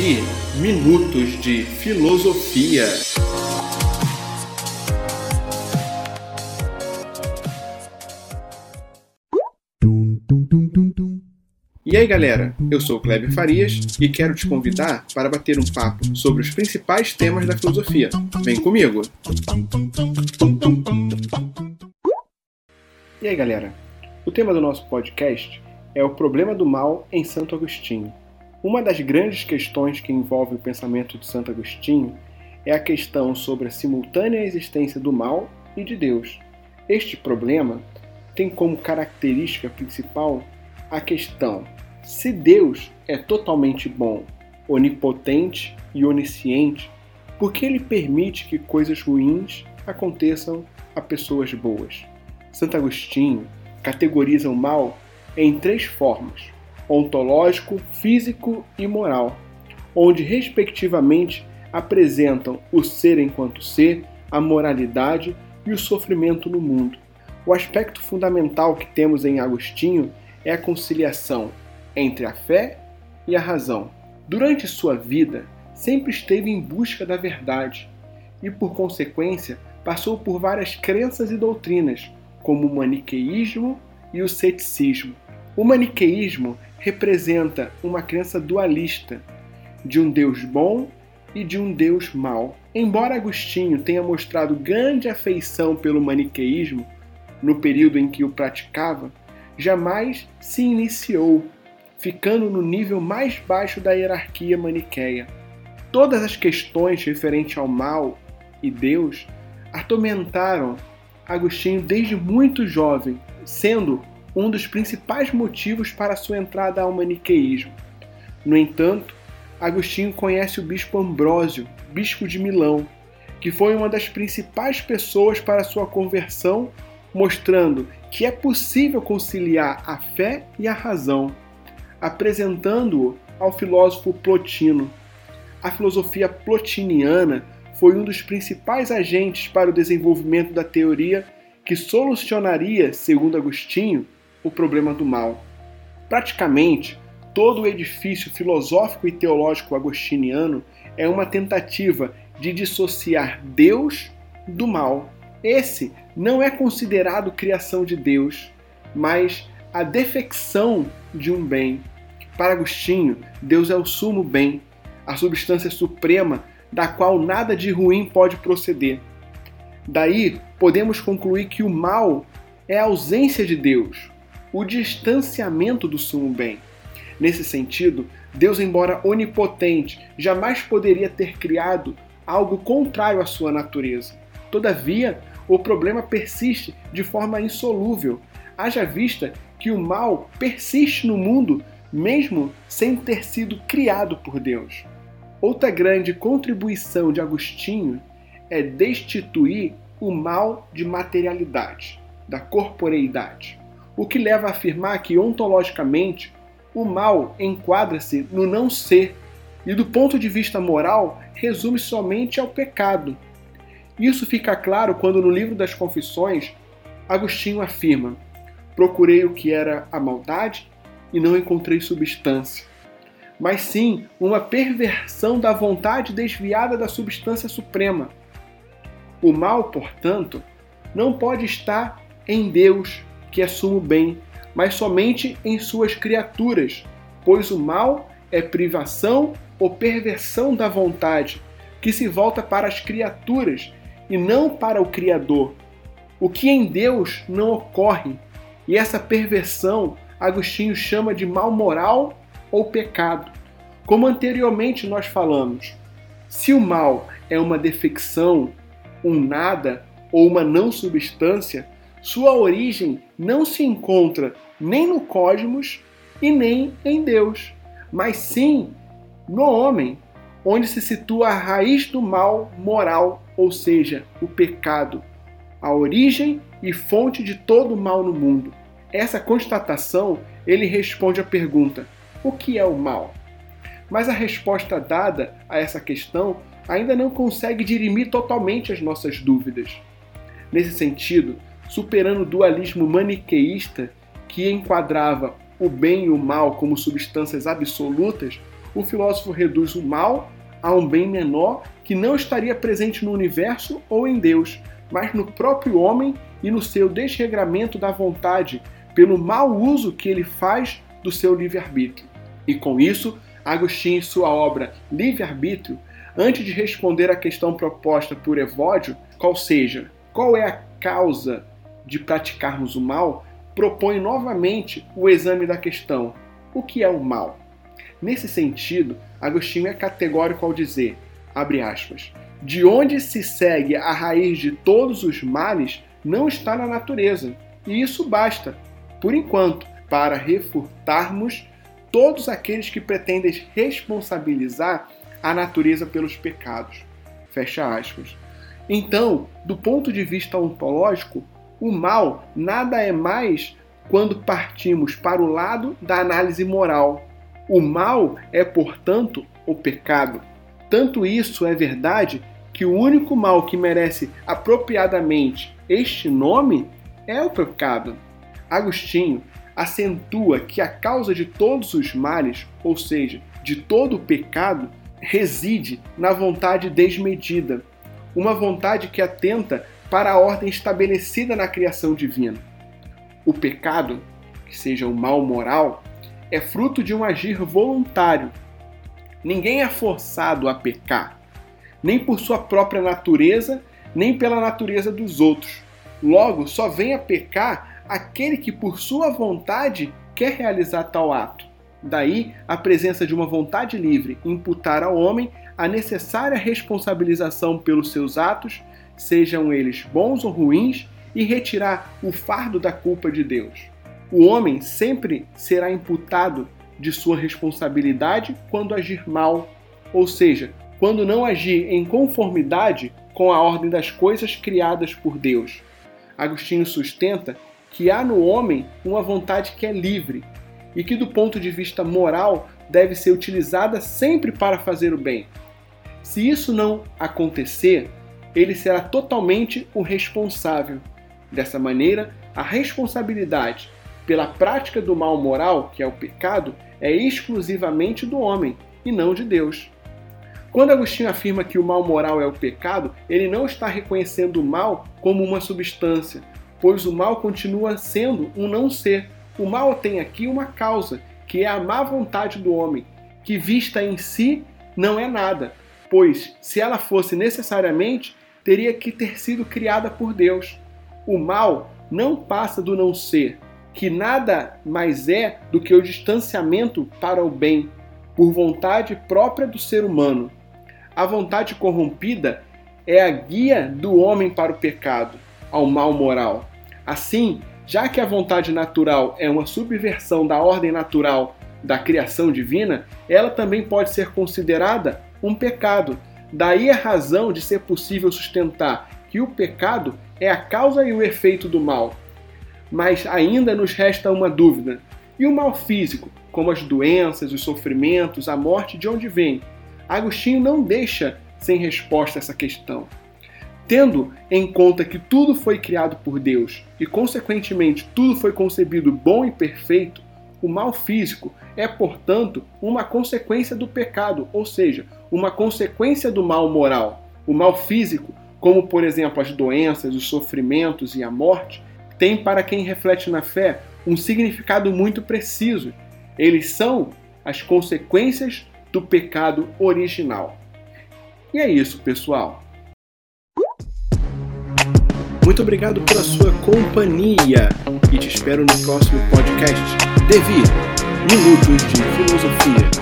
ouvir Minutos de Filosofia. E aí galera, eu sou o Kleber Farias e quero te convidar para bater um papo sobre os principais temas da filosofia. Vem comigo! E aí galera, o tema do nosso podcast é o problema do mal em Santo Agostinho. Uma das grandes questões que envolve o pensamento de Santo Agostinho é a questão sobre a simultânea existência do mal e de Deus. Este problema tem como característica principal a questão se Deus é totalmente bom, onipotente e onisciente, por que ele permite que coisas ruins aconteçam a pessoas boas? Santo Agostinho categoriza o mal em três formas: ontológico, físico e moral, onde, respectivamente, apresentam o ser enquanto ser, a moralidade e o sofrimento no mundo. O aspecto fundamental que temos em Agostinho é a conciliação entre a fé e a razão. Durante sua vida, sempre esteve em busca da verdade e, por consequência, passou por várias crenças e doutrinas, como o maniqueísmo e o ceticismo. O maniqueísmo representa uma crença dualista de um Deus bom e de um Deus mau. Embora Agostinho tenha mostrado grande afeição pelo maniqueísmo no período em que o praticava, jamais se iniciou, ficando no nível mais baixo da hierarquia maniqueia. Todas as questões referentes ao mal e Deus atormentaram Agostinho desde muito jovem, sendo um dos principais motivos para sua entrada ao maniqueísmo. No entanto, Agostinho conhece o bispo Ambrósio, bispo de Milão, que foi uma das principais pessoas para sua conversão, mostrando que é possível conciliar a fé e a razão, apresentando-o ao filósofo Plotino. A filosofia plotiniana foi um dos principais agentes para o desenvolvimento da teoria que solucionaria, segundo Agostinho, o problema do mal. Praticamente, todo o edifício filosófico e teológico agostiniano é uma tentativa de dissociar Deus do mal. Esse não é considerado criação de Deus, mas a defecção de um bem. Para Agostinho, Deus é o sumo bem, a substância suprema da qual nada de ruim pode proceder. Daí podemos concluir que o mal é a ausência de Deus, o distanciamento do sumo bem. Nesse sentido, Deus, embora onipotente, jamais poderia ter criado algo contrário à sua natureza. Todavia, o problema persiste de forma insolúvel, haja vista que o mal persiste no mundo mesmo sem ter sido criado por Deus. Outra grande contribuição de Agostinho é destituir o mal de materialidade, da corporeidade o que leva a afirmar que, ontologicamente, o mal enquadra-se no não ser e, do ponto de vista moral, resume somente ao pecado. Isso fica claro quando, no livro das Confissões, Agostinho afirma: Procurei o que era a maldade e não encontrei substância, mas sim uma perversão da vontade desviada da substância suprema. O mal, portanto, não pode estar em Deus, que assuma o bem, mas somente em suas criaturas, pois o mal é privação ou perversão da vontade, que se volta para as criaturas e não para o Criador. O que em Deus não ocorre, e essa perversão Agostinho chama de mal moral ou pecado. Como anteriormente nós falamos, se o mal é uma defecção, um nada ou uma não substância, sua origem não se encontra nem no cosmos e nem em Deus, mas sim no homem, onde se situa a raiz do mal moral, ou seja, o pecado, a origem e fonte de todo o mal no mundo. Essa constatação, ele responde à pergunta: o que é o mal? Mas a resposta dada a essa questão ainda não consegue dirimir totalmente as nossas dúvidas. Nesse sentido, superando o dualismo maniqueísta que enquadrava o bem e o mal como substâncias absolutas, o filósofo reduz o mal a um bem menor que não estaria presente no universo ou em Deus, mas no próprio homem e no seu desregramento da vontade, pelo mau uso que ele faz do seu livre-arbítrio. E com isso, Agostinho, em sua obra Livre-arbítrio, antes de responder à questão proposta por Evódio, qual seja, qual é a causa de praticarmos o mal, propõe novamente o exame da questão: o que é o mal? Nesse sentido, Agostinho é categórico ao dizer, aspas, de onde se segue a raiz de todos os males não está na natureza, e isso basta, por enquanto, para refutarmos todos aqueles que pretendem responsabilizar a natureza pelos pecados. Fecha aspas. Então, do ponto de vista ontológico, o mal nada é mais quando partimos para o lado da análise moral. O mal é, portanto, o pecado. Tanto isso é verdade que o único mal que merece apropriadamente este nome é o pecado. Agostinho acentua que a causa de todos os males, ou seja, de todo o pecado, reside na vontade desmedida, uma vontade que atenta para a ordem estabelecida na criação divina. O pecado, que seja o mal moral, é fruto de um agir voluntário. Ninguém é forçado a pecar, nem por sua própria natureza, nem pela natureza dos outros. Logo, só vem a pecar aquele que por sua vontade quer realizar tal ato. Daí a presença de uma vontade livre imputar ao homem a necessária responsabilização pelos seus atos, sejam eles bons ou ruins, e retirar o fardo da culpa de Deus. O homem sempre será imputado de sua responsabilidade quando agir mal, ou seja, quando não agir em conformidade com a ordem das coisas criadas por Deus. Agostinho sustenta que há no homem uma vontade que é livre e que, do ponto de vista moral, deve ser utilizada sempre para fazer o bem. Se isso não acontecer, ele será totalmente o responsável. Dessa maneira, a responsabilidade pela prática do mal moral, que é o pecado, é exclusivamente do homem e não de Deus. Quando Agostinho afirma que o mal moral é o pecado, ele não está reconhecendo o mal como uma substância, pois o mal continua sendo um não ser. O mal tem aqui uma causa, que é a má vontade do homem, que vista em si não é nada, pois se ela fosse necessariamente, teria que ter sido criada por Deus. O mal não passa do não ser, que nada mais é do que o distanciamento para o bem, por vontade própria do ser humano. A vontade corrompida é a guia do homem para o pecado, ao mal moral. Assim, já que a vontade natural é uma subversão da ordem natural da criação divina, ela também pode ser considerada um pecado. Daí a razão de ser possível sustentar que o pecado é a causa e o efeito do mal. Mas ainda nos resta uma dúvida: e o mal físico, como as doenças, os sofrimentos, a morte, de onde vem? Agostinho não deixa sem resposta essa questão. Tendo em conta que tudo foi criado por Deus e, consequentemente, tudo foi concebido bom e perfeito, o mal físico é, portanto, uma consequência do pecado, ou seja, uma consequência do mal moral. O mal físico, como por exemplo as doenças, os sofrimentos e a morte, tem para quem reflete na fé um significado muito preciso. Eles são as consequências do pecado original. E é isso, pessoal. Muito obrigado pela sua companhia e te espero no próximo podcast. Devi, Minutos de Filosofia.